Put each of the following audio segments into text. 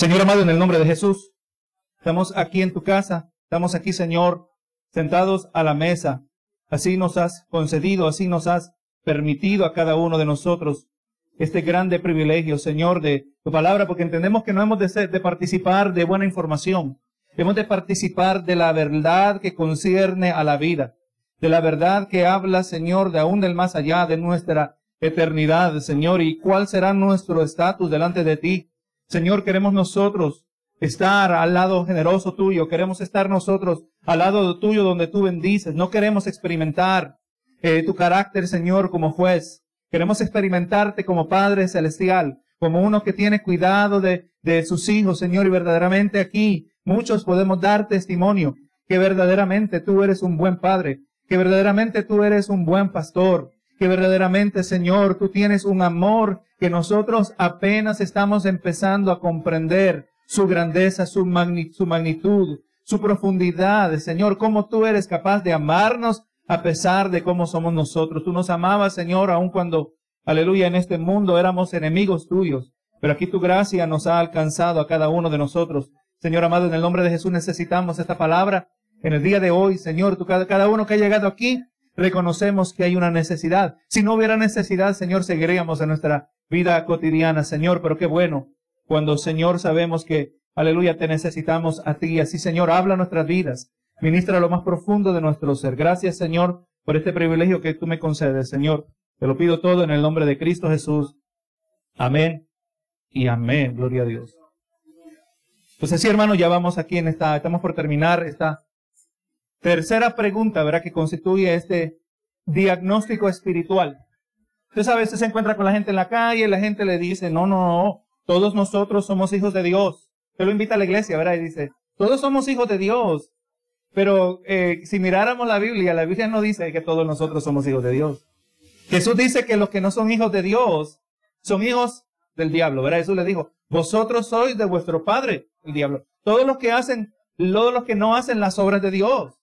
Señor amado, en el nombre de Jesús, estamos aquí en tu casa, estamos aquí, Señor, sentados a la mesa. Así nos has concedido, así nos has permitido a cada uno de nosotros este grande privilegio, Señor, de tu palabra, porque entendemos que no hemos de, de participar de buena información, hemos de participar de la verdad que concierne a la vida, de la verdad que habla, Señor, de aún del más allá de nuestra eternidad, Señor, y cuál será nuestro estatus delante de ti. Señor, queremos nosotros estar al lado generoso tuyo, queremos estar nosotros al lado tuyo donde tú bendices, no queremos experimentar eh, tu carácter, Señor, como juez, queremos experimentarte como Padre Celestial, como uno que tiene cuidado de, de sus hijos, Señor, y verdaderamente aquí muchos podemos dar testimonio que verdaderamente tú eres un buen Padre, que verdaderamente tú eres un buen pastor, que verdaderamente, Señor, tú tienes un amor que nosotros apenas estamos empezando a comprender su grandeza, su, su magnitud, su profundidad, Señor, cómo tú eres capaz de amarnos a pesar de cómo somos nosotros. Tú nos amabas, Señor, aun cuando, aleluya, en este mundo éramos enemigos tuyos. Pero aquí tu gracia nos ha alcanzado a cada uno de nosotros. Señor amado, en el nombre de Jesús necesitamos esta palabra en el día de hoy, Señor, tú, cada uno que ha llegado aquí, reconocemos que hay una necesidad. Si no hubiera necesidad, Señor, seguiríamos en nuestra vida cotidiana, Señor, pero qué bueno cuando, Señor, sabemos que, aleluya, te necesitamos a ti. Así, Señor, habla nuestras vidas, ministra lo más profundo de nuestro ser. Gracias, Señor, por este privilegio que tú me concedes, Señor. Te lo pido todo en el nombre de Cristo Jesús. Amén y amén. Gloria a Dios. Pues así, hermano, ya vamos aquí en esta, estamos por terminar esta Tercera pregunta, ¿verdad? Que constituye este diagnóstico espiritual. Entonces a veces se encuentra con la gente en la calle la gente le dice, no, no, no, todos nosotros somos hijos de Dios. Te lo invita a la iglesia, ¿verdad? Y dice, todos somos hijos de Dios. Pero eh, si miráramos la Biblia, la Biblia no dice que todos nosotros somos hijos de Dios. Jesús dice que los que no son hijos de Dios son hijos del diablo, ¿verdad? Jesús le dijo, vosotros sois de vuestro padre, el diablo. Todos los que hacen, todos los que no hacen las obras de Dios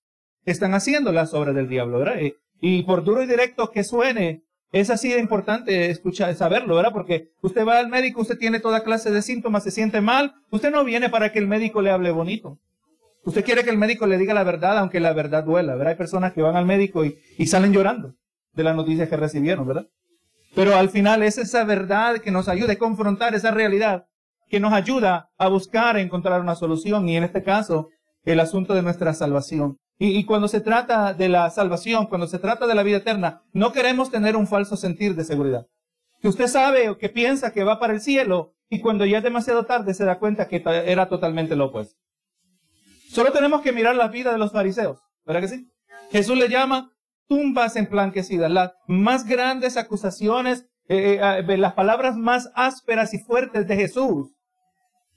están haciendo las obras del diablo, ¿verdad? Y, por duro y directo que suene, es así de importante escuchar, saberlo, ¿verdad? Porque usted va al médico, usted tiene toda clase de síntomas, se siente mal, usted no viene para que el médico le hable bonito. Usted quiere que el médico le diga la verdad, aunque la verdad duela, ¿verdad? Hay personas que van al médico y, y salen llorando de las noticias que recibieron, ¿verdad? Pero al final es esa verdad que nos ayuda a confrontar esa realidad, que nos ayuda a buscar, a encontrar una solución, y en este caso, el asunto de nuestra salvación. Y, cuando se trata de la salvación, cuando se trata de la vida eterna, no queremos tener un falso sentir de seguridad. Que usted sabe o que piensa que va para el cielo y cuando ya es demasiado tarde se da cuenta que era totalmente lo opuesto. Solo tenemos que mirar la vida de los fariseos, ¿verdad que sí? Jesús le llama tumbas emplanquecidas, las más grandes acusaciones, eh, eh, eh, las palabras más ásperas y fuertes de Jesús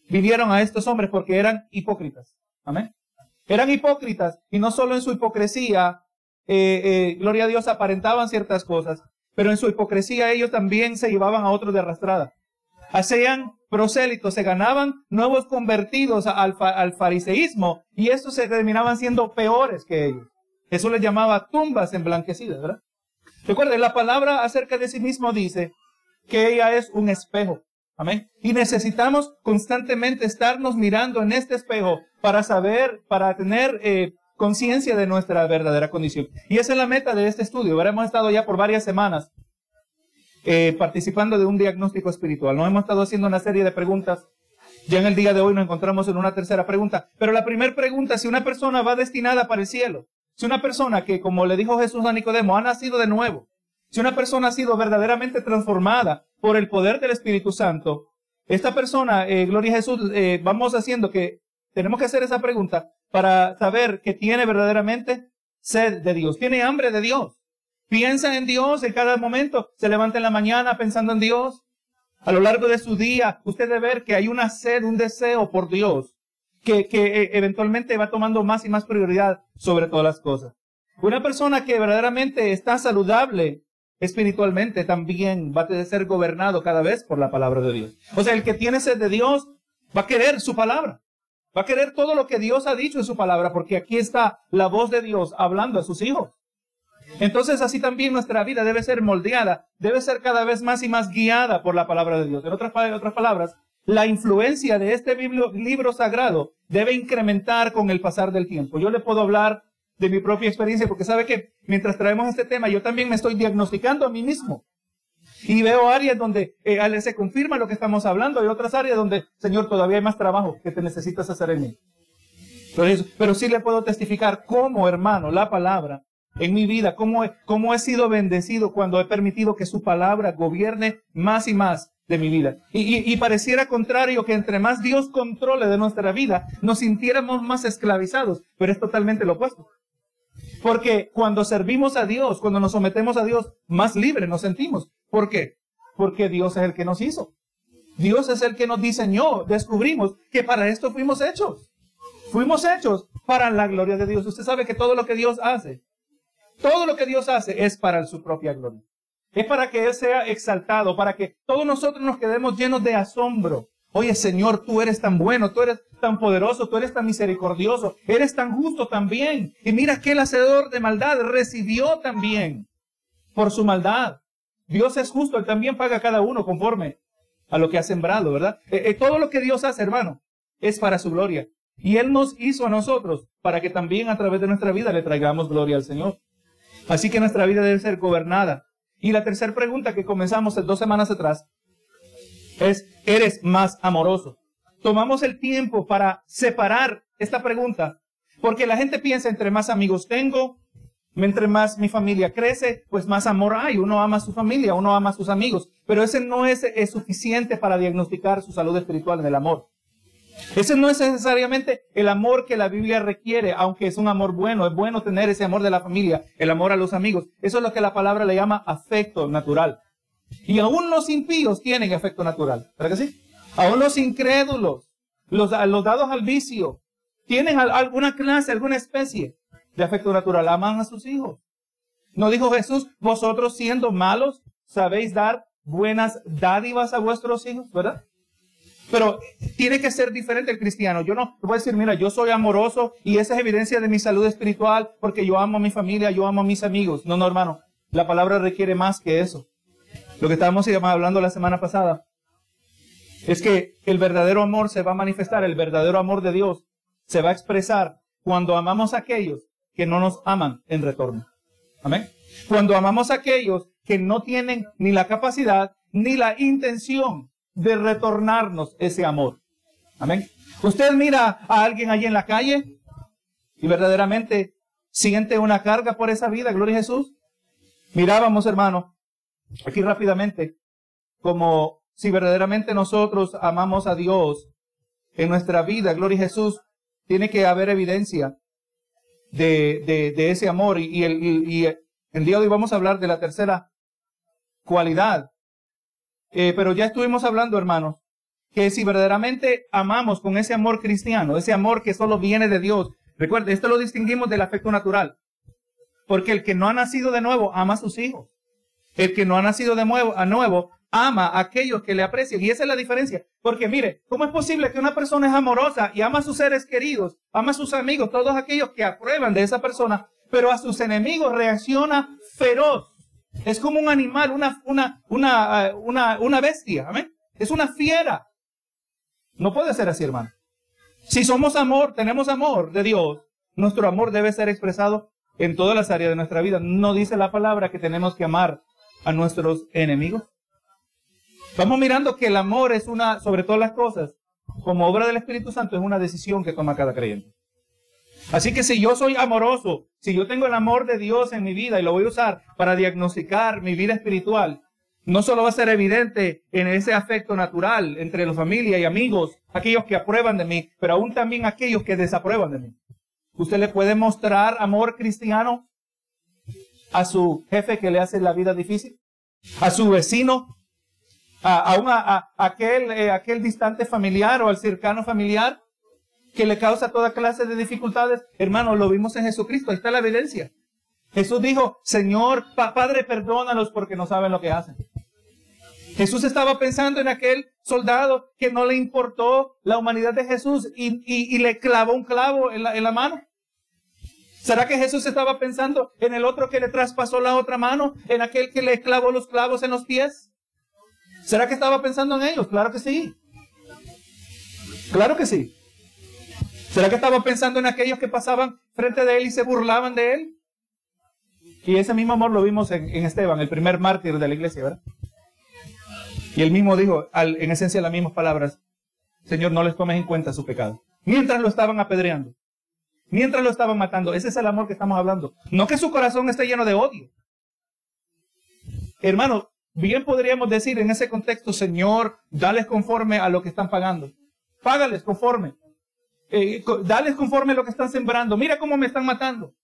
vinieron a estos hombres porque eran hipócritas. Amén. Eran hipócritas y no solo en su hipocresía, eh, eh, gloria a Dios, aparentaban ciertas cosas, pero en su hipocresía ellos también se llevaban a otros de arrastrada. Hacían prosélitos, se ganaban nuevos convertidos al, al fariseísmo y estos se terminaban siendo peores que ellos. Eso les llamaba tumbas emblanquecidas, ¿verdad? Recuerden, la palabra acerca de sí mismo dice que ella es un espejo. Amén. Y necesitamos constantemente estarnos mirando en este espejo para saber, para tener eh, conciencia de nuestra verdadera condición. Y esa es la meta de este estudio. Hemos estado ya por varias semanas eh, participando de un diagnóstico espiritual. Nos hemos estado haciendo una serie de preguntas. Ya en el día de hoy nos encontramos en una tercera pregunta. Pero la primera pregunta, si una persona va destinada para el cielo, si una persona que, como le dijo Jesús a Nicodemo, ha nacido de nuevo, si una persona ha sido verdaderamente transformada por el poder del Espíritu Santo, esta persona, eh, Gloria a Jesús, eh, vamos haciendo que tenemos que hacer esa pregunta para saber que tiene verdaderamente sed de Dios, tiene hambre de Dios. Piensa en Dios en cada momento, se levanta en la mañana pensando en Dios. A lo largo de su día, usted debe ver que hay una sed, un deseo por Dios, que, que eh, eventualmente va tomando más y más prioridad sobre todas las cosas. Una persona que verdaderamente está saludable espiritualmente también va a ser gobernado cada vez por la palabra de Dios. O sea, el que tiene sed de Dios va a querer su palabra. Va a querer todo lo que Dios ha dicho en su palabra, porque aquí está la voz de Dios hablando a sus hijos. Entonces así también nuestra vida debe ser moldeada, debe ser cada vez más y más guiada por la palabra de Dios. En otras, otras palabras, la influencia de este libro sagrado debe incrementar con el pasar del tiempo. Yo le puedo hablar de mi propia experiencia porque sabe que mientras traemos este tema yo también me estoy diagnosticando a mí mismo. Y veo áreas donde eh, se confirma lo que estamos hablando, hay otras áreas donde, Señor, todavía hay más trabajo que te necesitas hacer en mí. Pero, sí le puedo testificar cómo, hermano, la palabra en mi vida, cómo he, cómo he sido bendecido cuando he permitido que su palabra gobierne más y más de mi vida. Y, y, pareciera contrario que entre más Dios controle de nuestra vida, nos sintiéramos más esclavizados, pero es totalmente lo opuesto. Porque cuando servimos a Dios, cuando nos sometemos a Dios, más libres nos sentimos. ¿Por qué? Porque Dios es el que nos hizo. Dios es el que nos diseñó. Descubrimos que para esto fuimos hechos. Fuimos hechos para la gloria de Dios. Usted sabe que todo lo que Dios hace, todo lo que Dios hace es para su propia gloria. Es para que Él sea exaltado, para que todos nosotros nos quedemos llenos de asombro. Oye, Señor, tú eres tan bueno, tú eres tan poderoso, tú eres tan misericordioso, eres tan justo también. Y mira que el hacedor de maldad recibió también por su maldad. Dios es justo, Él también paga a cada uno conforme a lo que ha sembrado, ¿verdad? Eh, eh, todo lo que Dios hace, hermano, es para su gloria. Y Él nos hizo a nosotros para que también a través de nuestra vida le traigamos gloria al Señor. Así que nuestra vida debe ser gobernada. Y la tercera pregunta que comenzamos dos semanas atrás es, ¿eres más amoroso? Tomamos el tiempo para separar esta pregunta, porque la gente piensa, entre más amigos tengo, entre más mi familia crece, pues más amor hay. Uno ama a su familia, uno ama a sus amigos, pero ese no es, es suficiente para diagnosticar su salud espiritual en el amor. Ese no es necesariamente el amor que la Biblia requiere, aunque es un amor bueno, es bueno tener ese amor de la familia, el amor a los amigos. Eso es lo que la palabra le llama afecto natural. Y aún los impíos tienen afecto natural, ¿verdad que sí? Aún los incrédulos, los, los dados al vicio, tienen alguna clase, alguna especie de afecto natural, aman a sus hijos. ¿No dijo Jesús, vosotros siendo malos, sabéis dar buenas dádivas a vuestros hijos, verdad? Pero tiene que ser diferente el cristiano. Yo no puedo decir, mira, yo soy amoroso y esa es evidencia de mi salud espiritual porque yo amo a mi familia, yo amo a mis amigos. No, no, hermano. La palabra requiere más que eso. Lo que estábamos hablando la semana pasada es que el verdadero amor se va a manifestar, el verdadero amor de Dios se va a expresar cuando amamos a aquellos que no nos aman en retorno. Amén. Cuando amamos a aquellos que no tienen ni la capacidad ni la intención de retornarnos ese amor. Amén. Usted mira a alguien allí en la calle y verdaderamente siente una carga por esa vida, gloria a Jesús. Mirábamos, hermano, aquí rápidamente, como si verdaderamente nosotros amamos a Dios en nuestra vida, gloria a Jesús, tiene que haber evidencia de, de, ese amor. Y, el, y el día de hoy vamos a hablar de la tercera cualidad eh, pero ya estuvimos hablando, hermanos, que si verdaderamente amamos con ese amor cristiano, ese amor que solo viene de Dios, recuerde, esto lo distinguimos del afecto natural. Porque el que no ha nacido de nuevo ama a sus hijos. El que no ha nacido de nuevo, a nuevo ama a aquellos que le aprecian. Y esa es la diferencia. Porque mire, ¿cómo es posible que una persona es amorosa y ama a sus seres queridos, ama a sus amigos, todos aquellos que aprueban de esa persona, pero a sus enemigos reacciona feroz? Es como un animal, una, una, una, eh, una, una bestia. Amén. Es una fiera. No puede ser así, hermano. Si somos amor, tenemos amor de Dios, nuestro amor debe ser expresado en todas las áreas de nuestra vida. No dice la palabra que tenemos que amar a nuestros enemigos. Vamos mirando que el amor es una, sobre todas las cosas, como obra del Espíritu Santo, es una decisión que toma cada creyente. Así que si yo soy amoroso, si yo tengo el amor de Dios en mi vida y lo voy a usar para diagnosticar mi vida espiritual, no solo va a ser evidente en ese afecto natural entre la familia y amigos, aquellos que aprueban de mí, pero aún también aquellos que desaprueban de mí. Usted le puede mostrar amor cristiano a su jefe que le hace la vida difícil, a su vecino, a, a, aquel, eh, aquel distante familiar o al cercano familiar que le causa toda clase de dificultades, hermano, lo vimos en Jesucristo, ahí está la evidencia. Jesús dijo, Señor, Padre, perdónalos porque no saben lo que hacen. Jesús estaba pensando en aquel soldado que no le importó la humanidad de Jesús y, le clavó un clavo en la, en la mano. ¿Será que Jesús estaba pensando en el otro que le traspasó la otra mano, en aquel que le clavó los clavos en los pies? ¿Será que estaba pensando en ellos? Claro que sí. Claro que sí. ¿Será que estaba pensando en aquellos que pasaban frente de él y se burlaban de él? Y ese mismo amor lo vimos en, Esteban, el primer mártir de la iglesia, ¿verdad? Y él mismo dijo, en esencia, las mismas palabras, Señor, no les tomes en cuenta su pecado. Mientras lo estaban apedreando, mientras lo estaban matando, ese es el amor que estamos hablando. No que su corazón esté lleno de odio. Hermano, bien podríamos decir en ese contexto, Señor, dales conforme a lo que están pagando. Págales conforme. Eh, dales conforme a lo que están sembrando. Mira cómo me están matando.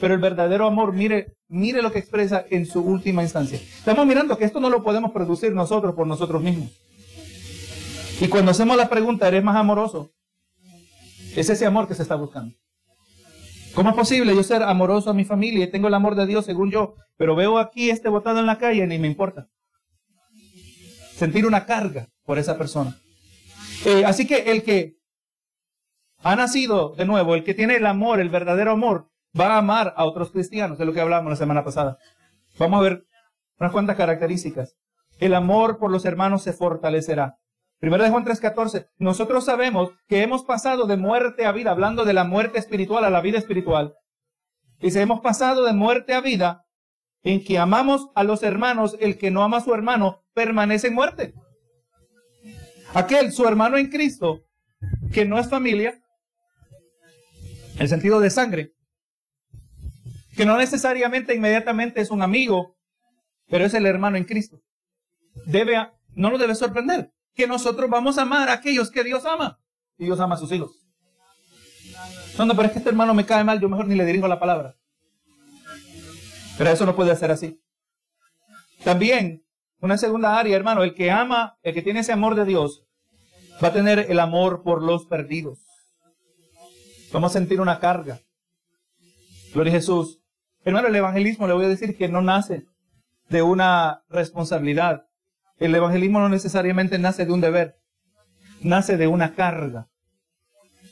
Pero el verdadero amor, mire, mire lo que expresa en su última instancia. Estamos mirando que esto no lo podemos producir nosotros por nosotros mismos. Y cuando hacemos la pregunta, ¿eres más amoroso? Es ese amor que se está buscando. ¿Cómo es posible yo ser amoroso a mi familia y tengo el amor de Dios según yo, pero veo aquí este botado en la calle y ni me importa? Sentir una carga por esa persona. Eh, así que el que ha nacido de nuevo, el que tiene el amor, el verdadero amor, va a amar a otros cristianos, de lo que hablábamos la semana pasada. Vamos a ver unas cuantas características. El amor por los hermanos se fortalecerá. Primero de Juan 3:14, nosotros sabemos que hemos pasado de muerte a vida, hablando de la muerte espiritual a la vida espiritual. Si hemos pasado de muerte a vida en que amamos a los hermanos, el que no ama a su hermano permanece en muerte. Aquel, su hermano en Cristo, que no es familia, el sentido de sangre, que no necesariamente inmediatamente es un amigo, pero es el hermano en Cristo. Debe, no lo debe sorprender que nosotros vamos a amar a aquellos que Dios ama. Y Dios ama a sus hijos. No, no, pero es que este hermano me cae mal, yo mejor ni le dirijo la palabra. Pero eso no puede ser así. También, una segunda área, hermano, el que ama, el que tiene ese amor de Dios, va a tener el amor por los perdidos. Vamos a sentir una carga. Gloria a Jesús. Hermano, el evangelismo le voy a decir que no nace de una responsabilidad. El evangelismo no necesariamente nace de un deber, nace de una carga.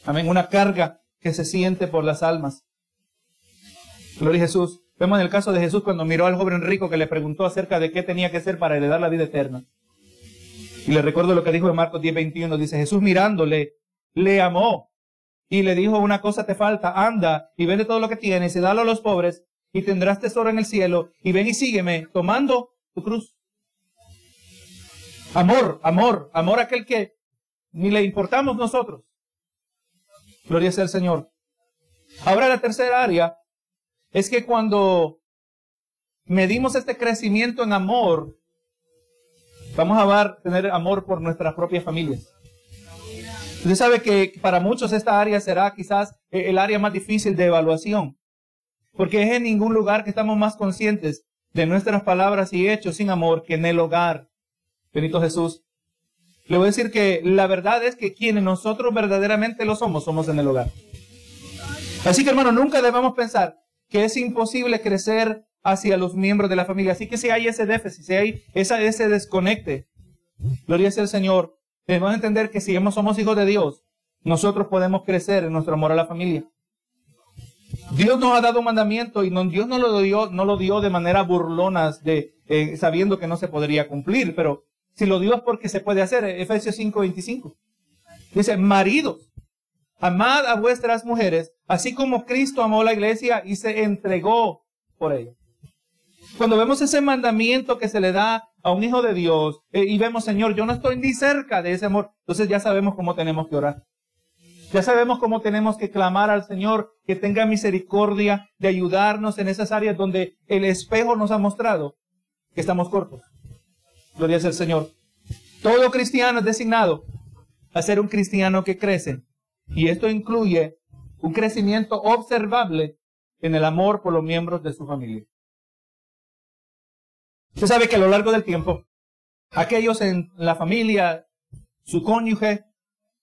Amén, una carga que se siente por las almas. Gloria a Jesús. Vemos en el caso de Jesús cuando miró al joven rico que le preguntó acerca de qué tenía que hacer para heredar la vida eterna. Y le recuerdo lo que dijo en Marcos 10:21. Dice, Jesús mirándole, le amó y le dijo, una cosa te falta, anda y vende todo lo que tienes y dalo a los pobres y tendrás tesoro en el cielo y ven y sígueme tomando tu cruz. Amor, amor, amor aquel que ni le importamos nosotros. Gloria sea al Señor. Ahora la tercera área es que cuando medimos este crecimiento en amor, vamos a tener amor por nuestras propias familias. Usted sabe que para muchos esta área será quizás el área más difícil de evaluación, porque es en ningún lugar que estamos más conscientes de nuestras palabras y hechos sin amor que en el hogar. Benito Jesús. Le voy a decir que la verdad es que quienes nosotros verdaderamente lo somos, somos en el hogar. Así que hermano, nunca debemos pensar que es imposible crecer hacia los miembros de la familia. Así que si hay ese déficit, si hay ese desconecte, gloria sea al Señor, Debemos entender que si somos hijos de Dios, nosotros podemos crecer en nuestro amor a la familia. Dios nos ha dado un mandamiento y Dios no lo dio, no lo dio de manera burlona, de, eh, sabiendo que no se podría cumplir, pero si lo dio es porque se puede hacer. Efesios 5:25. Dice, maridos, amad a vuestras mujeres, así como Cristo amó la iglesia y se entregó por ella. Cuando vemos ese mandamiento que se le da a un hijo de Dios eh, y vemos, Señor, yo no estoy ni cerca de ese amor, entonces ya sabemos cómo tenemos que orar. Ya sabemos cómo tenemos que clamar al Señor que tenga misericordia de ayudarnos en esas áreas donde el espejo nos ha mostrado que estamos cortos. Gloria al Señor. Todo cristiano es designado a ser un cristiano que crece. Y esto incluye un crecimiento observable en el amor por los miembros de su familia. Usted sabe que a lo largo del tiempo, aquellos en la familia, su cónyuge,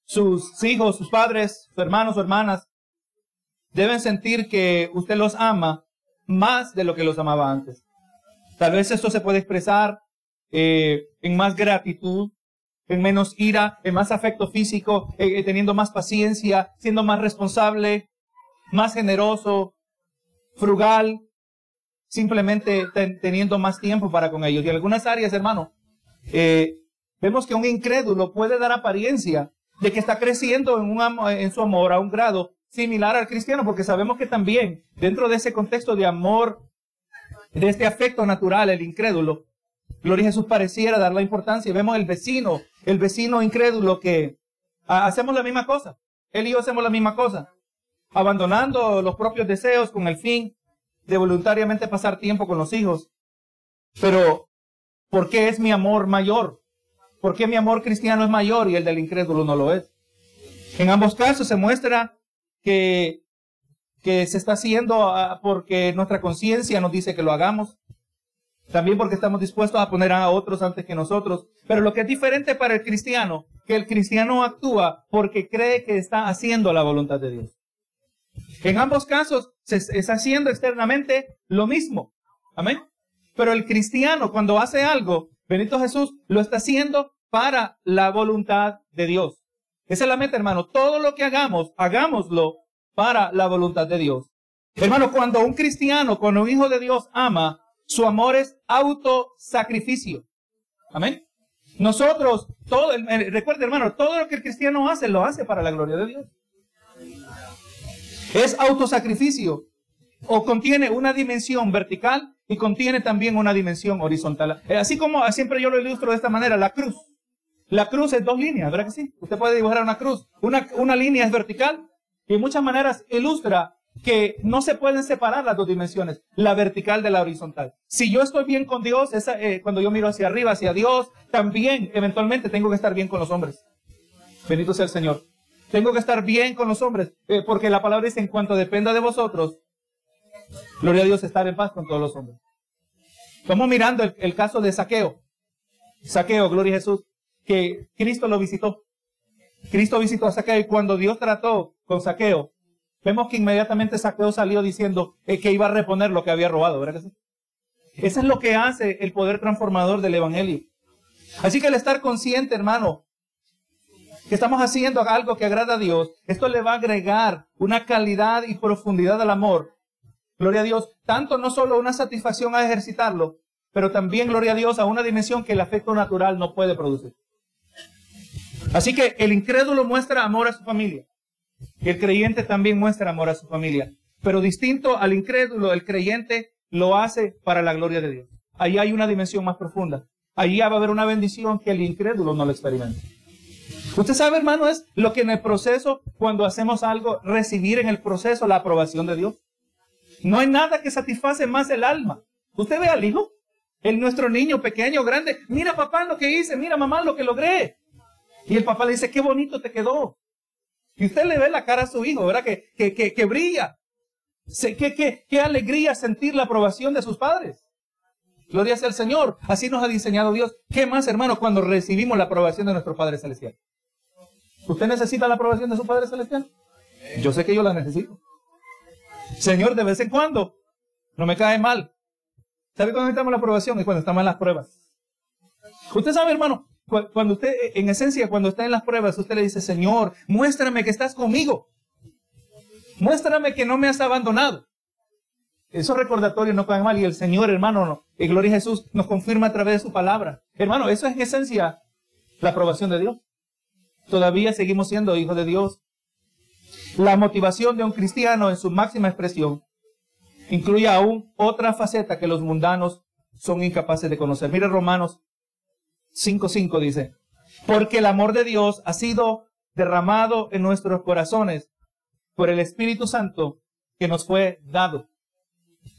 sus hijos, sus padres, sus hermanos o hermanas, deben sentir que usted los ama más de lo que los amaba antes. Tal vez esto se puede expresar eh, en más gratitud, en menos ira, en más afecto físico, eh, teniendo más paciencia, siendo más responsable, más generoso, frugal, simplemente teniendo más tiempo para con ellos. Y en algunas áreas, hermano, eh, vemos que un incrédulo puede dar apariencia de que está creciendo en, en su amor a un grado similar al cristiano, porque sabemos que también dentro de ese contexto de amor, de este afecto natural, el incrédulo, Gloria a Jesús pareciera dar la importancia. Vemos el vecino, el vecino incrédulo que hacemos la misma cosa. Él y yo hacemos la misma cosa. Abandonando los propios deseos con el fin de voluntariamente pasar tiempo con los hijos. Pero, ¿por qué es mi amor mayor? ¿Por qué mi amor cristiano es mayor y el del incrédulo no lo es? En ambos casos se muestra que, que se está haciendo ah, porque nuestra conciencia nos dice que lo hagamos. También porque estamos dispuestos a poner a otros antes que nosotros. Pero lo que es diferente para el cristiano, que el cristiano actúa porque cree que está haciendo la voluntad de Dios. En ambos casos se está haciendo externamente lo mismo. Amén. Pero el cristiano cuando hace algo, Benito Jesús lo está haciendo para la voluntad de Dios. Esa es la meta, hermano. Todo lo que hagamos, hagámoslo para la voluntad de Dios. Hermano, cuando un cristiano, cuando un hijo de Dios ama, su amor es autosacrificio. Amén. Nosotros, todo, recuerde hermano, todo lo que el cristiano hace, lo hace para la gloria de Dios. Es autosacrificio o contiene una dimensión vertical y contiene también una dimensión horizontal. Eh, así como siempre yo lo ilustro de esta manera, la cruz. La cruz es dos líneas, ¿verdad que sí? Usted puede dibujar una cruz. Una, una línea es vertical y en muchas maneras ilustra que no se pueden separar las dos dimensiones, la vertical de la horizontal. Si yo estoy bien con Dios, esa, eh, cuando yo miro hacia arriba, hacia Dios, también eventualmente tengo que estar bien con los hombres. Bendito sea el Señor. Tengo que estar bien con los hombres, eh, porque la palabra dice, en cuanto dependa de vosotros, gloria a Dios, estar en paz con todos los hombres. Estamos mirando el, el caso de Saqueo. Saqueo, gloria a Jesús, que Cristo lo visitó. Cristo visitó a Saqueo y cuando Dios trató con Saqueo, Vemos que inmediatamente Saqueo salió diciendo eh, que iba a reponer lo que había robado, ¿verdad? Eso es lo que hace el poder transformador del Evangelio. Así que el estar consciente, hermano, que estamos haciendo algo que agrada a Dios, esto le va a agregar una calidad y profundidad al amor. Gloria a Dios, tanto no solo una satisfacción a ejercitarlo, pero también, gloria a Dios, a una dimensión que el afecto natural no puede producir. Así que el incrédulo muestra amor a su familia. El creyente también muestra amor a su familia, pero distinto al incrédulo, el creyente lo hace para la gloria de Dios. Ahí hay una dimensión más profunda. Ahí va a haber una bendición que el incrédulo no lo experimenta. Usted sabe, hermano, es lo que en el proceso, cuando hacemos algo, recibir en el proceso la aprobación de Dios. No hay nada que satisface más el alma. Usted ve al hijo, el nuestro niño pequeño, grande, mira papá lo que hice, mira mamá lo que logré. Y el papá le dice, qué bonito te quedó. Y usted le ve la cara a su hijo, ¿verdad? Que, que, que, brilla. Qué, qué, qué alegría sentir la aprobación de sus padres. Gloria sea al Señor. Así nos ha diseñado Dios. ¿Qué más, hermano, cuando recibimos la aprobación de nuestro Padre Celestial? ¿Usted necesita la aprobación de su Padre Celestial? Yo sé que yo la necesito. Señor, de vez en cuando, no me cae mal. ¿Sabe cuándo necesitamos la aprobación? Es cuando estamos en las pruebas. Usted sabe, hermano, cuando usted, en esencia, cuando está en las pruebas, usted le dice, Señor, muéstrame que estás conmigo. Muéstrame que no me has abandonado. Esos recordatorios no caen mal y el Señor, hermano, y gloria a Jesús, nos confirma a través de su palabra. Hermano, eso es en esencia la aprobación de Dios. Todavía seguimos siendo hijos de Dios. La motivación de un cristiano en su máxima expresión incluye aún otra faceta que los mundanos son incapaces de conocer. Mire Romanos 5.5 dice, porque el amor de Dios ha sido derramado en nuestros corazones por el Espíritu Santo que nos fue dado.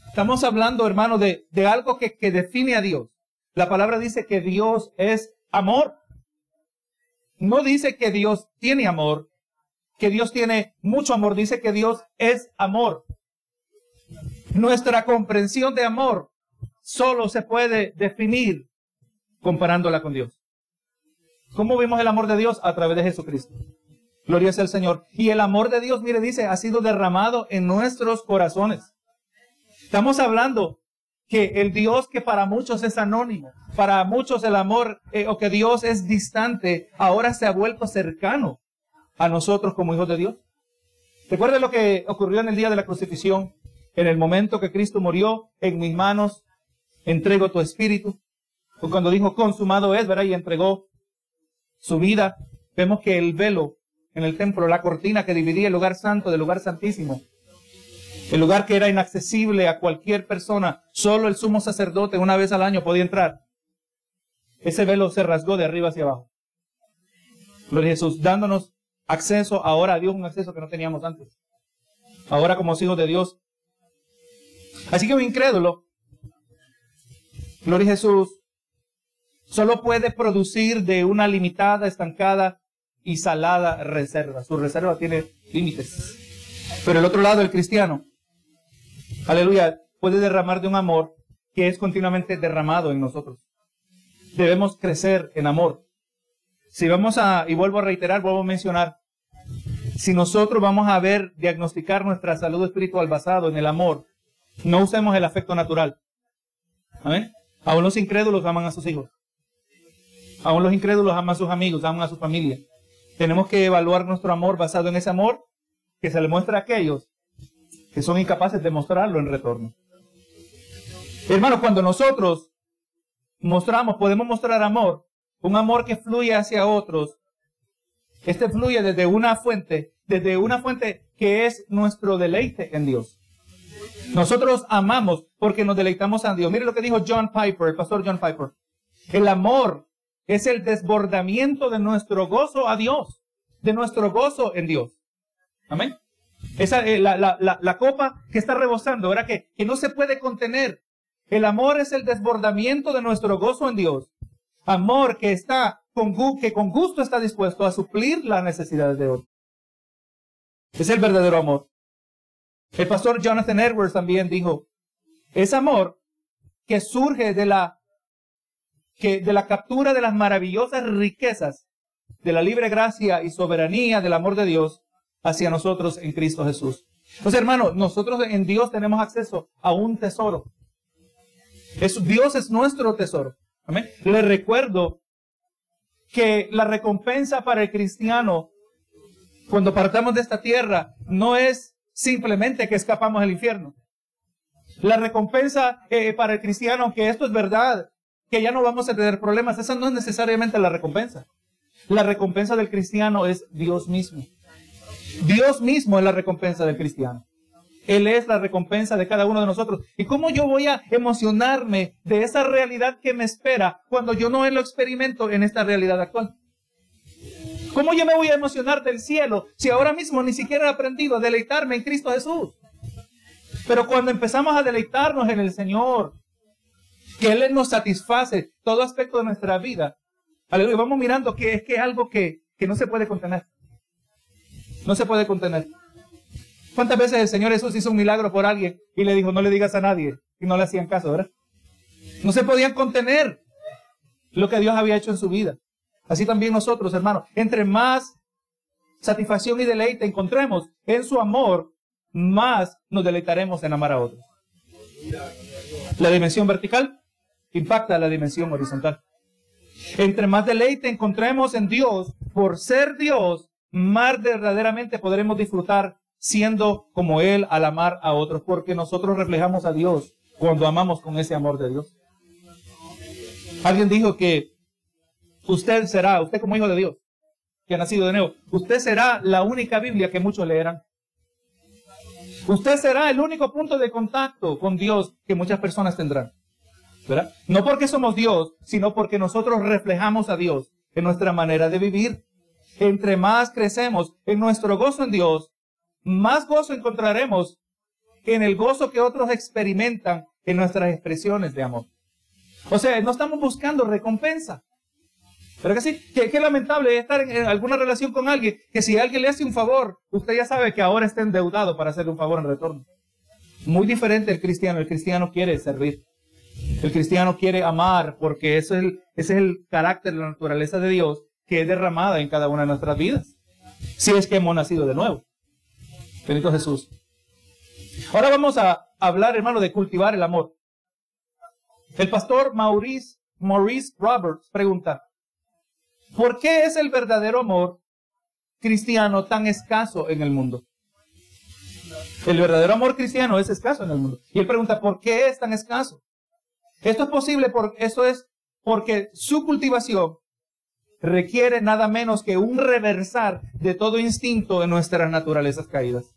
Estamos hablando, hermano, de, de algo que, que define a Dios. La palabra dice que Dios es amor. No dice que Dios tiene amor, que Dios tiene mucho amor, dice que Dios es amor. Nuestra comprensión de amor solo se puede definir comparándola con Dios. ¿Cómo vimos el amor de Dios? A través de Jesucristo. Gloria sea el Señor. Y el amor de Dios, mire, dice, ha sido derramado en nuestros corazones. Estamos hablando que el Dios que para muchos es anónimo, para muchos el amor eh, o que Dios es distante, ahora se ha vuelto cercano a nosotros como hijos de Dios. Recuerde lo que ocurrió en el día de la crucifixión, en el momento que Cristo murió, en mis manos entrego tu espíritu cuando dijo consumado es, ¿verdad? Y entregó su vida, vemos que el velo en el templo, la cortina que dividía el lugar santo del lugar santísimo. El lugar que era inaccesible a cualquier persona, solo el sumo sacerdote una vez al año podía entrar. Ese velo se rasgó de arriba hacia abajo. Gloria a Jesús, dándonos acceso ahora a Dios, un acceso que no teníamos antes. Ahora como hijos de Dios. Así que un incrédulo, Gloria a Jesús, solo puede producir de una limitada, estancada y salada reserva. Su reserva tiene límites. Pero el otro lado, el cristiano, aleluya, puede derramar de un amor que es continuamente derramado en nosotros. Debemos crecer en amor. Si vamos a, y vuelvo a reiterar, vuelvo a mencionar, si nosotros vamos a ver, diagnosticar nuestra salud espiritual basado en el amor, no usemos el afecto natural. Amén. Aún los incrédulos aman a sus hijos. Aún los incrédulos aman a sus amigos, aman a su familia. Tenemos que evaluar nuestro amor basado en ese amor que se le muestra a aquellos que son incapaces de mostrarlo en retorno. Hermanos, cuando nosotros mostramos, podemos mostrar amor, un amor que fluye hacia otros, este fluye desde una fuente, desde una fuente que es nuestro deleite en Dios. Nosotros amamos porque nos deleitamos en Dios. Mire lo que dijo John Piper, el pastor John Piper. El amor es el desbordamiento de nuestro gozo a Dios, de nuestro gozo en Dios. Amén. Esa, eh, la, la, copa que está rebosando, ¿verdad? Que, que no se puede contener. El amor es el desbordamiento de nuestro gozo en Dios. Amor que está con, que con gusto está dispuesto a suplir las necesidades de otros. Es el verdadero amor. El pastor Jonathan Edwards también dijo, es amor que surge de la, que, de la captura de las maravillosas riquezas de la libre gracia y soberanía del amor de Dios hacia nosotros en Cristo Jesús. Entonces, hermano, nosotros en Dios tenemos acceso a un tesoro. Dios es nuestro tesoro. Amén. Le recuerdo que la recompensa para el cristiano cuando partamos de esta tierra no es simplemente que escapamos del infierno. La recompensa eh, para el cristiano, que esto es verdad, que ya no vamos a tener problemas, esa no es necesariamente la recompensa. La recompensa del cristiano es Dios mismo. Dios mismo es la recompensa del cristiano. Él es la recompensa de cada uno de nosotros. ¿Y cómo yo voy a emocionarme de esa realidad que me espera cuando yo no lo experimento en esta realidad actual? ¿Cómo yo me voy a emocionar del cielo si ahora mismo ni siquiera he aprendido a deleitarme en Cristo Jesús? Pero cuando empezamos a deleitarnos en el Señor, que Él nos satisface todo aspecto de nuestra vida, aleluya, vamos mirando que es que algo que, que no se puede contener. No se puede contener. ¿Cuántas veces el Señor Jesús hizo un milagro por alguien y le dijo, no le digas a nadie? Y no le hacían caso, ¿verdad? No se podían contener lo que Dios había hecho en su vida. Así también nosotros, hermanos, entre más satisfacción y deleite encontremos en su amor, más nos deleitaremos en amar a otros. La dimensión vertical impacta la dimensión horizontal. Entre más deleite encontremos en Dios, por ser Dios, más verdaderamente podremos disfrutar siendo como Él al amar a otros, porque nosotros reflejamos a Dios cuando amamos con ese amor de Dios. Alguien dijo que usted será, usted como hijo de Dios, que ha nacido de nuevo, usted será la única Biblia que muchos leerán. Usted será el único punto de contacto con Dios que muchas personas tendrán. No porque somos Dios, sino porque nosotros reflejamos a Dios en nuestra manera de vivir. Entre más crecemos en nuestro gozo en Dios, más gozo encontraremos en el gozo que otros experimentan en nuestras expresiones de amor. O sea, no estamos buscando recompensa. Pero que sí, qué lamentable estar en, alguna relación con alguien que si alguien le hace un favor, usted ya sabe que ahora está endeudado para hacerle un favor en retorno. Muy diferente el cristiano. El cristiano quiere servir. El cristiano quiere amar porque es el, ese es el carácter, la naturaleza de Dios que es derramada en cada una de nuestras vidas. Si es que hemos nacido de nuevo. Benito Jesús. Ahora vamos a hablar, hermano, de cultivar el amor. El pastor Maurice, Maurice Roberts pregunta, ¿Por qué es el verdadero amor cristiano tan escaso en el mundo? El verdadero amor cristiano es escaso en el mundo. Y él pregunta, ¿por qué es tan escaso? Esto es posible, por, eso es porque su cultivación requiere nada menos que un reversar de todo instinto de nuestras naturalezas caídas.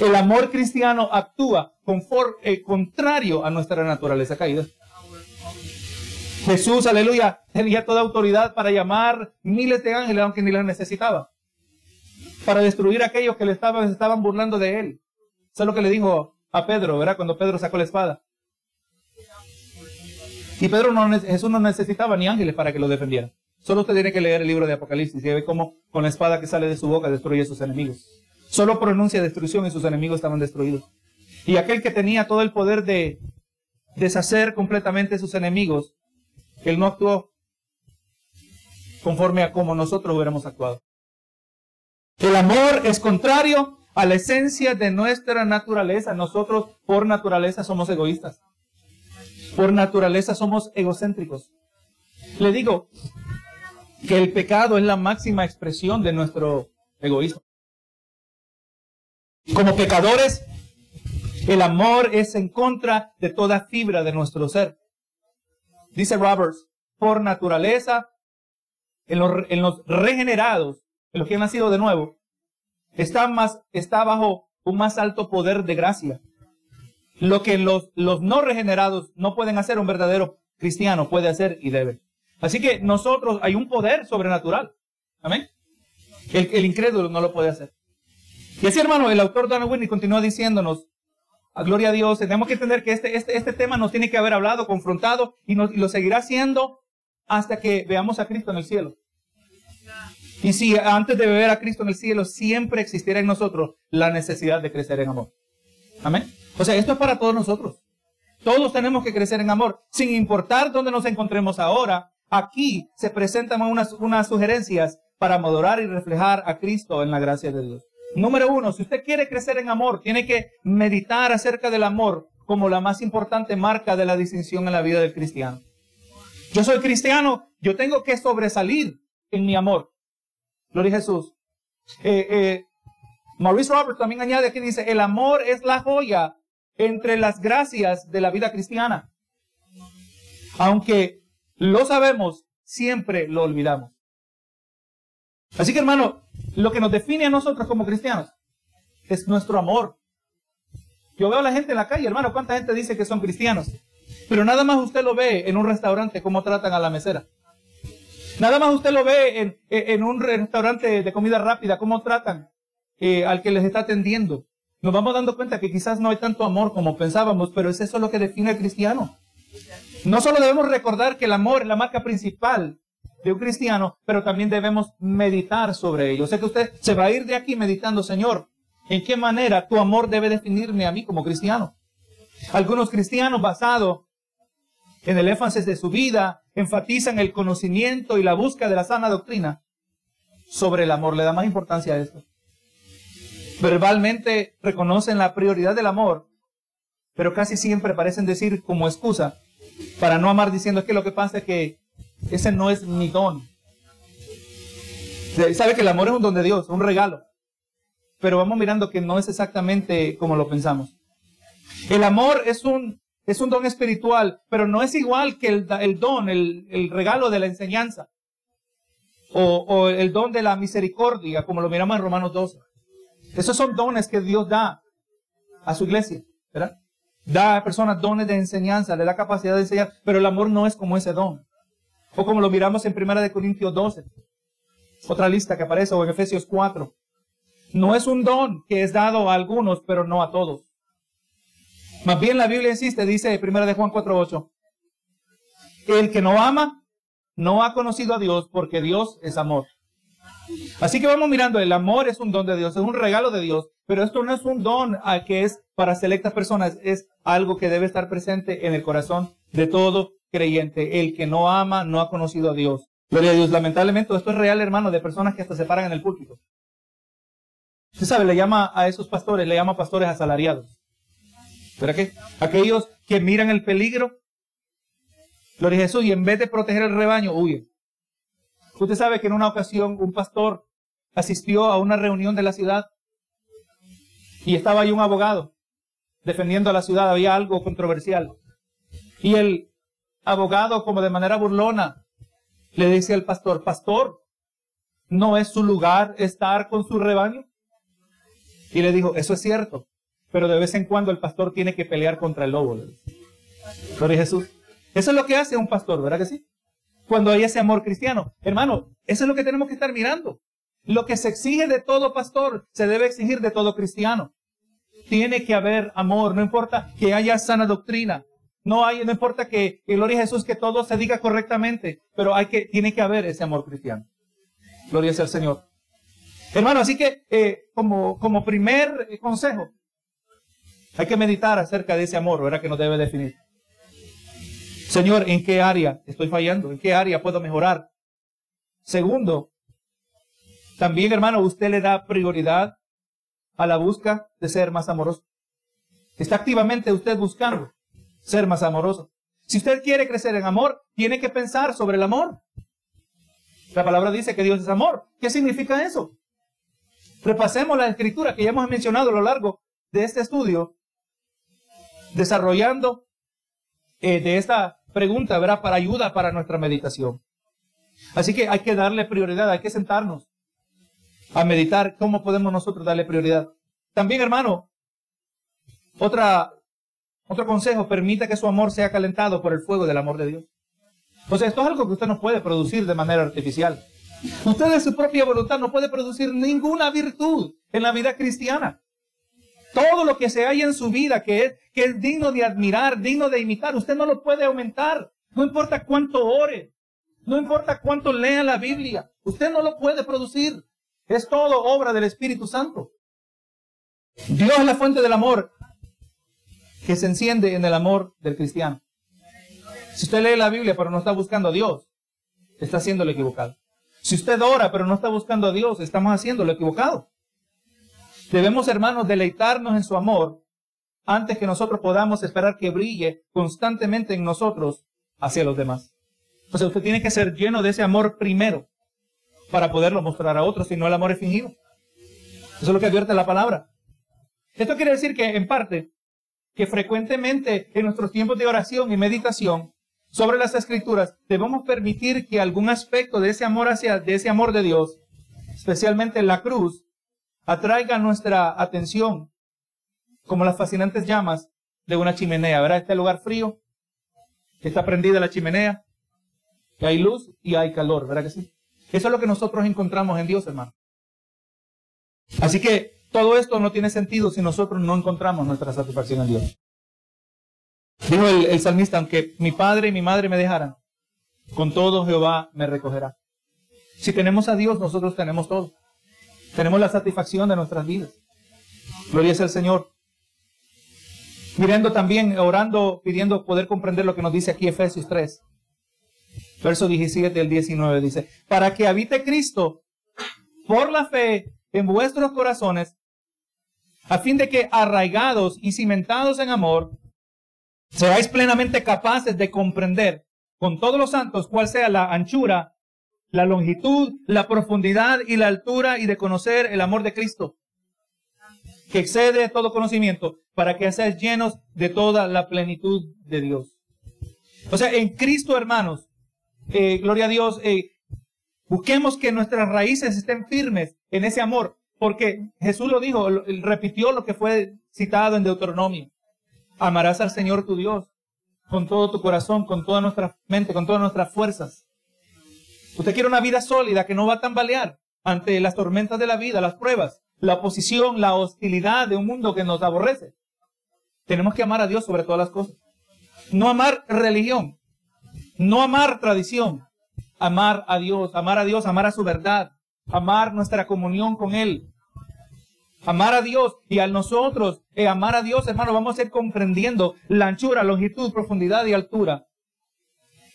El amor cristiano actúa eh, contrario a nuestra naturaleza caída. Jesús, aleluya, tenía toda autoridad para llamar miles de ángeles aunque ni las necesitaba. Para destruir a aquellos que le estaban, estaban burlando de él. Eso es lo que le dijo a Pedro, ¿verdad? Cuando Pedro sacó la espada. Y Pedro no, Jesús no necesitaba ni ángeles para que lo defendiera. Solo usted tiene que leer el libro de Apocalipsis y ve cómo con la espada que sale de su boca destruye a sus enemigos. Solo pronuncia destrucción y sus enemigos estaban destruidos. Y aquel que tenía todo el poder de deshacer completamente sus enemigos, él no actuó conforme a como nosotros hubiéramos actuado. El amor es contrario a la esencia de nuestra naturaleza. Nosotros por naturaleza somos egoístas. Por naturaleza somos egocéntricos. Le digo que el pecado es la máxima expresión de nuestro egoísmo. Como pecadores, el amor es en contra de toda fibra de nuestro ser. Dice Roberts, por naturaleza, en los, regenerados, en los que han nacido de nuevo, está, más, está bajo un más alto poder de gracia. Lo que los, los no regenerados no pueden hacer, un verdadero cristiano puede hacer y debe. Así que nosotros hay un poder sobrenatural. Amén. El, incrédulo no lo puede hacer. Y así, hermano, el autor Donald Whitney continúa diciéndonos, a gloria a Dios, tenemos que entender que este, este, este tema nos tiene que haber hablado, confrontado, y, lo seguirá haciendo hasta que veamos a Cristo en el cielo. Y si antes de ver a Cristo en el cielo siempre existiera en nosotros la necesidad de crecer en amor. Amén. O sea, esto es para todos nosotros. Todos tenemos que crecer en amor, sin importar dónde nos encontremos ahora. Aquí se presentan unas, sugerencias para adorar y reflejar a Cristo en la gracia de Dios. Número uno, si usted quiere crecer en amor, tiene que meditar acerca del amor como la más importante marca de la distinción en la vida del cristiano. Yo soy cristiano, yo tengo que sobresalir en mi amor. Gloria a Jesús. Eh, eh, Maurice Roberts también añade aquí, dice, el amor es la joya entre las gracias de la vida cristiana. Aunque lo sabemos, siempre lo olvidamos. Así que hermano, lo que nos define a nosotros como cristianos es nuestro amor. Yo veo a la gente en la calle, hermano, ¿cuánta gente dice que son cristianos? Pero nada más usted lo ve en un restaurante, cómo tratan a la mesera. Nada más usted lo ve en, un restaurante de comida rápida, cómo tratan eh, al que les está atendiendo. Nos vamos dando cuenta que quizás no hay tanto amor como pensábamos, pero es eso lo que define al cristiano. No solo debemos recordar que el amor es la marca principal de un cristiano, pero también debemos meditar sobre ello. Sea que usted se va a ir de aquí meditando, Señor, ¿en qué manera tu amor debe definirme a mí como cristiano? Algunos cristianos basados en el énfasis de su vida enfatizan el conocimiento y la búsqueda de la sana doctrina sobre el amor. Le da más importancia a esto. Verbalmente reconocen la prioridad del amor, pero casi siempre parecen decir como excusa para no amar diciendo que lo que pasa es que ese no es mi don. Sabe que el amor es un don de Dios, un regalo. Pero vamos mirando que no es exactamente como lo pensamos. El amor es un, es un don espiritual, pero no es igual que el, el don, el, el, regalo de la enseñanza. O, o, el don de la misericordia, como lo miramos en Romanos 12. Esos son dones que Dios da a su iglesia. Da a personas dones de enseñanza, le da capacidad de enseñar, pero el amor no es como ese don. O como lo miramos en Primera de Corintios 12. Otra lista que aparece, o en Efesios 4. No es un don que es dado a algunos, pero no a todos. Más bien la Biblia insiste, dice Primera de Juan 4.8. El que no ama, no ha conocido a Dios, porque Dios es amor. Así que vamos mirando, el amor es un don de Dios, es un regalo de Dios, pero esto no es un don que es para selectas personas, es algo que debe estar presente en el corazón de todo creyente. El que no ama no ha conocido a Dios. Gloria a Dios. Lamentablemente esto es real, hermano, de personas que hasta se paran en el púlpito. Usted sabe, le llama a esos pastores, le llama pastores asalariados. ¿Pero qué? Aquellos que miran el peligro. Gloria a Jesús. Y en vez de proteger el rebaño, huyen. Usted sabe que en una ocasión un pastor asistió a una reunión de la ciudad y estaba ahí un abogado defendiendo a la ciudad. Había algo controversial. Y el abogado como de manera burlona le dice al pastor, pastor, ¿no es su lugar estar con su rebaño? Y le dijo, eso es cierto, pero de vez en cuando el pastor tiene que pelear contra el lobo. Gloria Jesús. Eso es lo que hace un pastor, ¿verdad que sí? Cuando hay ese amor cristiano. Hermano, eso es lo que tenemos que estar mirando. Lo que se exige de todo pastor se debe exigir de todo cristiano. Tiene que haber amor, no importa que haya sana doctrina, no hay, no importa que, gloria a Jesús, que todo se diga correctamente, pero hay que, tiene que haber ese amor cristiano. Gloria sea al Señor. Hermano, así que eh, como, como primer consejo, hay que meditar acerca de ese amor, ¿verdad? Que nos debe definir. Señor, ¿en qué área estoy fallando? ¿En qué área puedo mejorar? Segundo, también, hermano, usted le da prioridad a la busca de ser más amoroso. Está activamente usted buscando ser más amoroso. Si usted quiere crecer en amor, tiene que pensar sobre el amor. La palabra dice que Dios es amor. ¿Qué significa eso? Repasemos la escritura que ya hemos mencionado a lo largo de este estudio, desarrollando eh, de esta pregunta, ¿verdad? Para ayuda para nuestra meditación. Así que hay que darle prioridad, hay que sentarnos a meditar cómo podemos nosotros darle prioridad. También, hermano, otra, otro consejo, permita que su amor sea calentado por el fuego del amor de Dios. O sea, esto es algo que usted no puede producir de manera artificial. Usted de su propia voluntad no puede producir ninguna virtud en la vida cristiana. Todo lo que se haya en su vida que es, que es digno de admirar, digno de imitar, usted no lo puede aumentar. No importa cuánto ore, no importa cuánto lea la Biblia, usted no lo puede producir. Es todo obra del Espíritu Santo. Dios es la fuente del amor que se enciende en el amor del cristiano. Si usted lee la Biblia pero no está buscando a Dios, está haciendo lo equivocado. Si usted ora pero no está buscando a Dios, estamos haciendo lo equivocado. Debemos, hermanos, deleitarnos en su amor antes que nosotros podamos esperar que brille constantemente en nosotros hacia los demás. Sea, usted tiene que ser lleno de ese amor primero para poderlo mostrar a otros, si no el amor es fingido. Eso es lo que advierte la palabra. Esto quiere decir que, en parte, que frecuentemente en nuestros tiempos de oración y meditación sobre las escrituras debemos permitir que algún aspecto de ese amor hacia, de ese amor de Dios, especialmente en la cruz, atraiga nuestra atención como las fascinantes llamas de una chimenea, ¿verdad? Este lugar frío, que está prendida la chimenea, que hay luz y hay calor, ¿verdad que sí? Eso es lo que nosotros encontramos en Dios, hermano. Así que todo esto no tiene sentido si nosotros no encontramos nuestra satisfacción en Dios. Dijo el, el salmista, aunque mi padre y mi madre me dejaran, con todo Jehová me recogerá. Si tenemos a Dios, nosotros tenemos todo. Tenemos la satisfacción de nuestras vidas. Gloria al Señor. Mirando también, orando, pidiendo poder comprender lo que nos dice aquí Efesios 3. Verso 17 al 19 dice, para que habite Cristo por la fe en vuestros corazones, a fin de que arraigados y cimentados en amor, seáis plenamente capaces de comprender con todos los santos cuál sea la anchura, la longitud, la profundidad y la altura y de conocer el amor de Cristo, que excede todo conocimiento, para que seáis llenos de toda la plenitud de Dios. O sea, en Cristo, hermanos, eh, gloria a Dios, eh, busquemos que nuestras raíces estén firmes en ese amor, porque Jesús lo dijo, repitió lo que fue citado en Deuteronomio. Amarás al Señor tu Dios con todo tu corazón, con toda nuestra mente, con todas nuestras fuerzas. Usted quiere una vida sólida que no va a tambalear ante las tormentas de la vida, las pruebas, la oposición, la hostilidad de un mundo que nos aborrece. Tenemos que amar a Dios sobre todas las cosas. No amar religión, no amar tradición, amar a Dios, amar a Dios, amar a su verdad, amar nuestra comunión con Él. Amar a Dios y a nosotros, eh, amar a Dios, hermano, vamos a ir comprendiendo la anchura, longitud, profundidad y altura.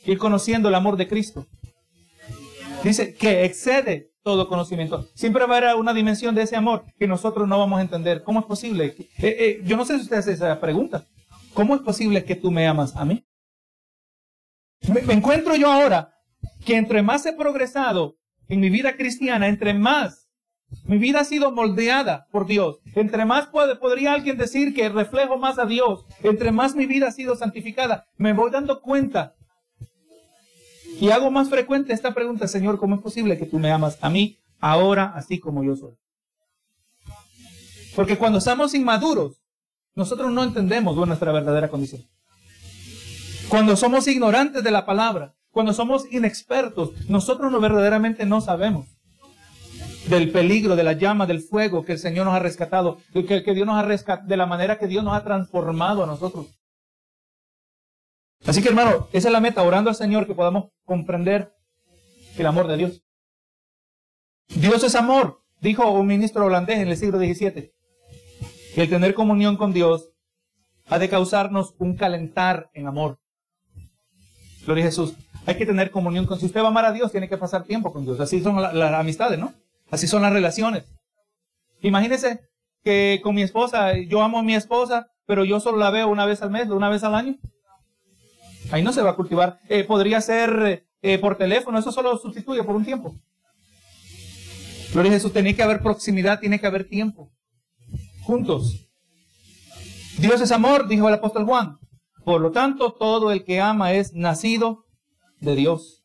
Ir conociendo el amor de Cristo. Dice que excede todo conocimiento. Siempre va a haber una dimensión de ese amor que nosotros no vamos a entender. ¿Cómo es posible? Eh, eh, yo no sé si usted hace esa pregunta. ¿Cómo es posible que tú me amas a mí? Me, encuentro yo ahora que entre más he progresado en mi vida cristiana, entre más mi vida ha sido moldeada por Dios, entre más puede, podría alguien decir que reflejo más a Dios, entre más mi vida ha sido santificada, me voy dando cuenta Y hago más frecuente esta pregunta, Señor, ¿cómo es posible que tú me amas a mí ahora así como yo soy? Porque cuando estamos inmaduros, nosotros no entendemos nuestra verdadera condición. Cuando somos ignorantes de la palabra, cuando somos inexpertos, nosotros no verdaderamente no sabemos del peligro, de la llama, del fuego que el Señor nos ha rescatado, que, que Dios nos ha rescatado, de la manera que Dios nos ha transformado a nosotros. Así que hermano, esa es la meta, orando al Señor que podamos comprender el amor de Dios. Dios es amor, dijo un ministro holandés en el siglo XVII. Que el tener comunión con Dios ha de causarnos un calentar en amor. Gloria a Jesús. Hay que tener comunión con. Si usted va a amar a Dios, tiene que pasar tiempo con Dios. Así son las amistades, ¿no? Así son las relaciones. Imagínese que con mi esposa, yo amo a mi esposa, pero yo solo la veo una vez al mes, una vez al año. Ahí no se va a cultivar. Eh, podría ser eh, por teléfono, eso solo sustituye por un tiempo. Gloria a Jesús, tiene que haber proximidad, tiene que haber tiempo. Juntos. Dios es amor, dijo el apóstol Juan. Por lo tanto, todo el que ama es nacido de Dios.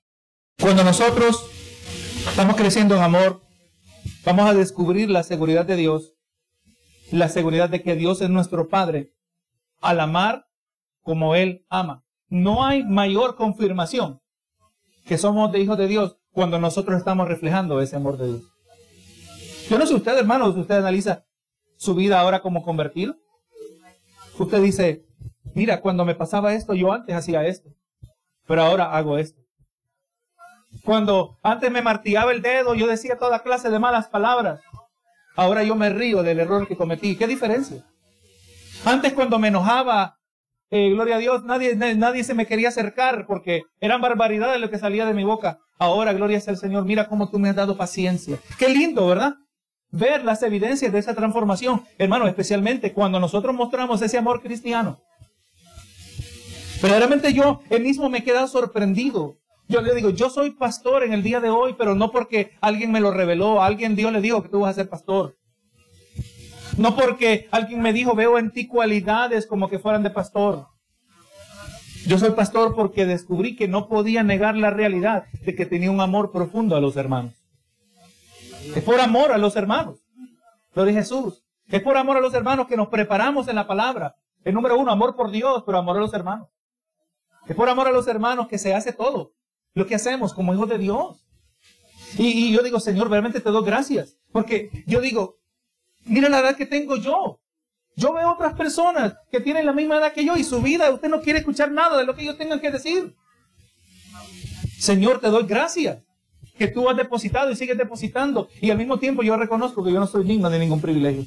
Cuando nosotros estamos creciendo en amor, vamos a descubrir la seguridad de Dios, la seguridad de que Dios es nuestro Padre, al amar como Él ama. No hay mayor confirmación que somos de hijos de Dios cuando nosotros estamos reflejando ese amor de Dios. Yo no sé usted, hermano, si usted analiza su vida ahora como convertido. Usted dice, mira, cuando me pasaba esto, yo antes hacía esto, pero ahora hago esto. Cuando antes me martillaba el dedo, yo decía toda clase de malas palabras. Ahora yo me río del error que cometí. ¿Qué diferencia? Antes cuando me enojaba, eh, gloria a Dios, nadie, nadie se me quería acercar porque eran barbaridades lo que salía de mi boca. Ahora, gloria sea al Señor, mira cómo tú me has dado paciencia. Qué lindo, ¿verdad? Ver las evidencias de esa transformación. Hermano, especialmente cuando nosotros mostramos ese amor cristiano. Verdaderamente yo él mismo me he quedado sorprendido. Yo le digo, yo soy pastor en el día de hoy, pero no porque alguien me lo reveló, alguien Dios le dijo que tú vas a ser pastor. No porque alguien me dijo, veo en ti cualidades como que fueran de pastor. Yo soy pastor porque descubrí que no podía negar la realidad de que tenía un amor profundo a los hermanos. Es por amor a los hermanos. Lo de Jesús. Es por amor a los hermanos que nos preparamos en la palabra. El número uno, amor por Dios, pero amor a los hermanos. Es por amor a los hermanos que se hace todo lo que hacemos como hijos de Dios. Y, yo digo, Señor, realmente te doy gracias. Porque yo digo, mira la edad que tengo yo. Yo veo otras personas que tienen la misma edad que yo y su vida, usted no quiere escuchar nada de lo que ellos tengan que decir. Señor, te doy gracias que tú has depositado y sigues depositando. Y al mismo tiempo yo reconozco que yo no soy digno de ningún privilegio.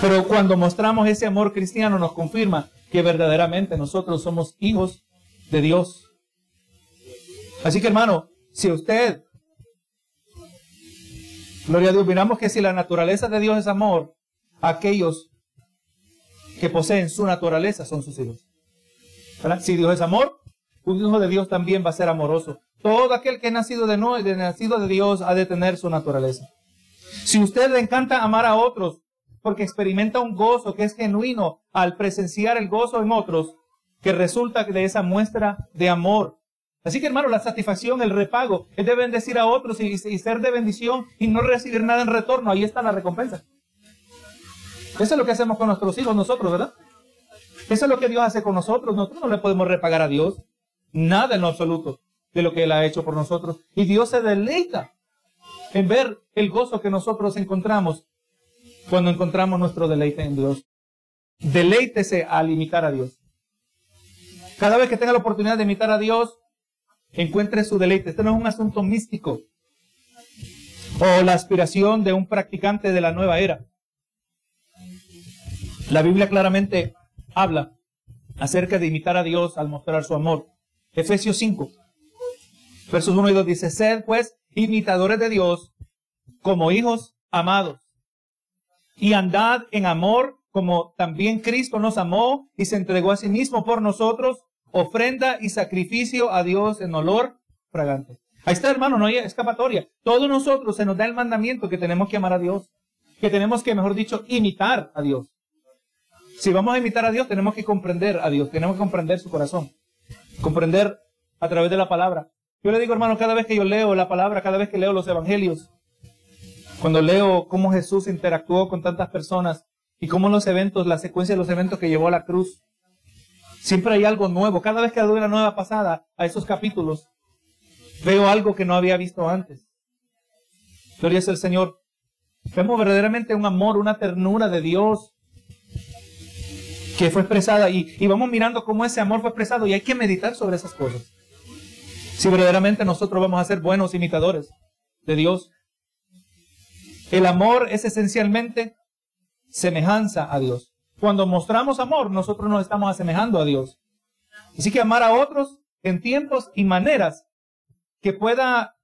Pero cuando mostramos ese amor cristiano nos confirma que verdaderamente nosotros somos hijos de Dios. Así que hermano, si usted, gloria a Dios, miramos que si la naturaleza de Dios es amor, aquellos que poseen su naturaleza son sus hijos. Si Dios es amor, un hijo de Dios también va a ser amoroso. Todo aquel que es nacido de, no, de, nacido de Dios ha de tener su naturaleza. Si usted le encanta amar a otros, porque experimenta un gozo que es genuino al presenciar el gozo en otros, que resulta de esa muestra de amor. Así que hermano, la satisfacción, el repago, es de bendecir a otros y, ser de bendición y no recibir nada en retorno. Ahí está la recompensa. Eso es lo que hacemos con nuestros hijos nosotros, ¿verdad? Eso es lo que Dios hace con nosotros. Nosotros no le podemos repagar a Dios nada en lo absoluto de lo que Él ha hecho por nosotros. Y Dios se deleita en ver el gozo que nosotros encontramos cuando encontramos nuestro deleite en Dios. Deleítese al imitar a Dios. Cada vez que tenga la oportunidad de imitar a Dios, encuentre su deleite. Este no es un asunto místico o la aspiración de un practicante de la nueva era. La Biblia claramente habla acerca de imitar a Dios al mostrar su amor. Efesios 5, versos 1 y 2 dice, sed pues imitadores de Dios como hijos amados y andad en amor como también Cristo nos amó y se entregó a sí mismo por nosotros, ofrenda y sacrificio a Dios en olor fragante. Ahí está, hermano, no hay escapatoria. Todos nosotros se nos da el mandamiento que tenemos que amar a Dios, que tenemos que, mejor dicho, imitar a Dios. Si vamos a imitar a Dios, tenemos que comprender a Dios, tenemos que comprender su corazón, comprender a través de la palabra. Yo le digo, hermano, cada vez que yo leo la palabra, cada vez que leo los evangelios, cuando leo cómo Jesús interactuó con tantas personas y cómo los eventos, la secuencia de los eventos que llevó a la cruz, siempre hay algo nuevo. Cada vez que doy una nueva pasada a esos capítulos, veo algo que no había visto antes. Gloria es el Señor. Vemos verdaderamente un amor, una ternura de Dios que fue expresada y, vamos mirando cómo ese amor fue expresado y hay que meditar sobre esas cosas. Si verdaderamente nosotros vamos a ser buenos imitadores de Dios. El amor es esencialmente semejanza a Dios. Cuando mostramos amor, nosotros nos estamos asemejando a Dios. Así que amar a otros en tiempos y maneras que pueda,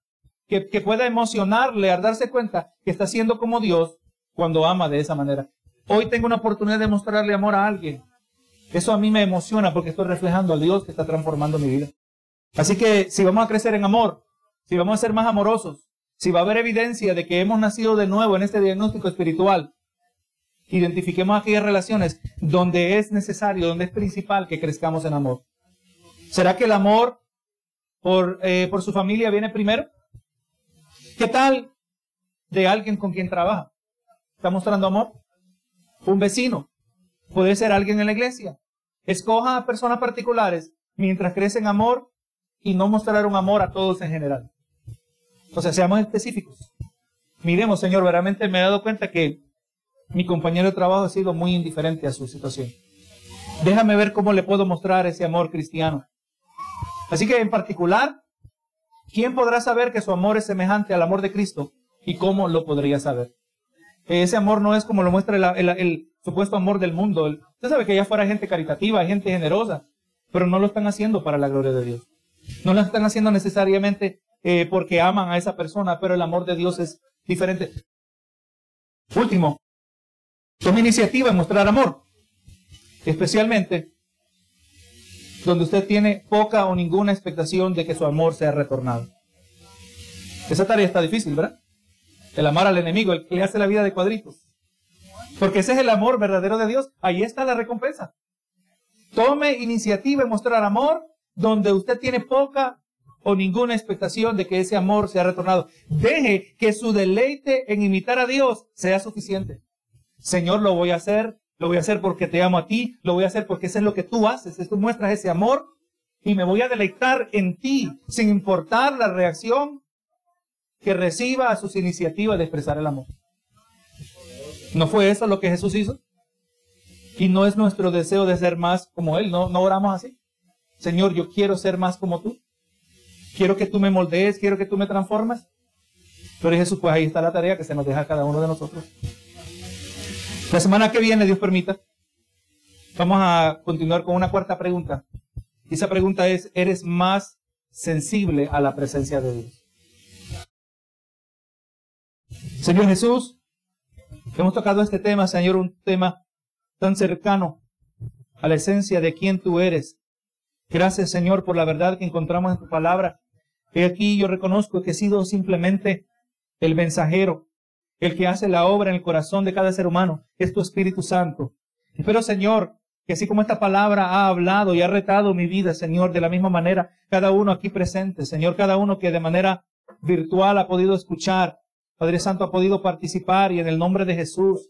que, pueda emocionarle al darse cuenta que está siendo como Dios cuando ama de esa manera. Hoy tengo una oportunidad de mostrarle amor a alguien. Eso a mí me emociona porque estoy reflejando a Dios que está transformando mi vida. Así que si vamos a crecer en amor, si vamos a ser más amorosos, si va a haber evidencia de que hemos nacido de nuevo en este diagnóstico espiritual, identifiquemos aquellas relaciones donde es necesario, donde es principal que crezcamos en amor. ¿Será que el amor por, eh, por su familia viene primero? ¿Qué tal de alguien con quien trabaja? ¿Está mostrando amor? Un vecino. Puede ser alguien en la iglesia. Escoja a personas particulares mientras crecen amor y no mostrar un amor a todos en general. Sea, seamos específicos. Miremos, Señor, verdaderamente me he dado cuenta que mi compañero de trabajo ha sido muy indiferente a su situación. Déjame ver cómo le puedo mostrar ese amor cristiano. Así que en particular, ¿quién podrá saber que su amor es semejante al amor de Cristo? ¿Y cómo lo podría saber? Ese amor no es como lo muestra el, supuesto amor del mundo. Usted sabe que allá fuera gente caritativa, gente generosa, pero no lo están haciendo para la gloria de Dios. No lo están haciendo necesariamente eh, porque aman a esa persona, pero el amor de Dios es diferente. Último, toma iniciativa en mostrar amor, especialmente donde usted tiene poca o ninguna expectación de que su amor sea retornado. Esa tarea está difícil, ¿verdad? El amar al enemigo, el que le hace la vida de cuadritos. Porque ese es el amor verdadero de Dios. Ahí está la recompensa. Tome iniciativa en mostrar amor donde usted tiene poca o ninguna expectación de que ese amor sea retornado. Deje que su deleite en imitar a Dios sea suficiente. Señor, lo voy a hacer, lo voy a hacer porque te amo a ti, lo voy a hacer porque eso es lo que tú haces, tú muestras ese amor y me voy a deleitar en ti, sin importar la reacción que reciba a sus iniciativas de expresar el amor. ¿No fue eso lo que Jesús hizo? Y no es nuestro deseo de ser más como Él, no, no oramos así. Señor, yo quiero ser más como tú. Quiero que tú me moldees, quiero que tú me transformes. Pero Jesús, pues ahí está la tarea que se nos deja a cada uno de nosotros. La semana que viene, Dios permita, vamos a continuar con una cuarta pregunta. Y esa pregunta es, ¿eres más sensible a la presencia de Dios? Señor Jesús, hemos tocado este tema, Señor, un tema tan cercano a la esencia de quién tú eres, Gracias, Señor, por la verdad que encontramos en tu palabra. Y aquí yo reconozco que he sido simplemente el mensajero, el que hace la obra en el corazón de cada ser humano, es tu Espíritu Santo. Espero, Señor, que así como esta palabra ha hablado y ha retado mi vida, Señor, de la misma manera, cada uno aquí presente, Señor, cada uno que de manera virtual ha podido escuchar, Padre Santo, ha podido participar y en el nombre de Jesús,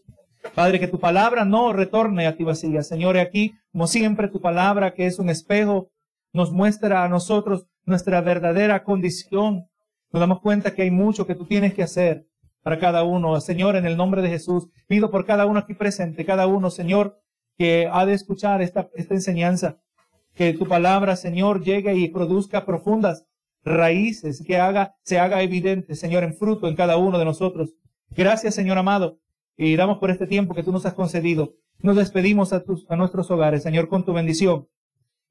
Padre, que tu palabra no retorne a ti vacía. Señor, aquí, como siempre, tu palabra, que es un espejo nos muestra a nosotros nuestra verdadera condición. Nos damos cuenta que hay mucho que tú tienes que hacer para cada uno. Señor, en el nombre de Jesús, pido por cada uno aquí presente, cada uno, Señor, que ha de escuchar esta, enseñanza, que tu palabra, Señor, llegue y produzca profundas raíces, que se haga evidente, Señor, en fruto en cada uno de nosotros. Gracias, Señor amado, y damos por este tiempo que tú nos has concedido. Nos despedimos a, tus, a nuestros hogares, Señor, con tu bendición.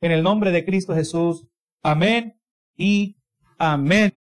En el nombre de Cristo Jesús. Amén y amén.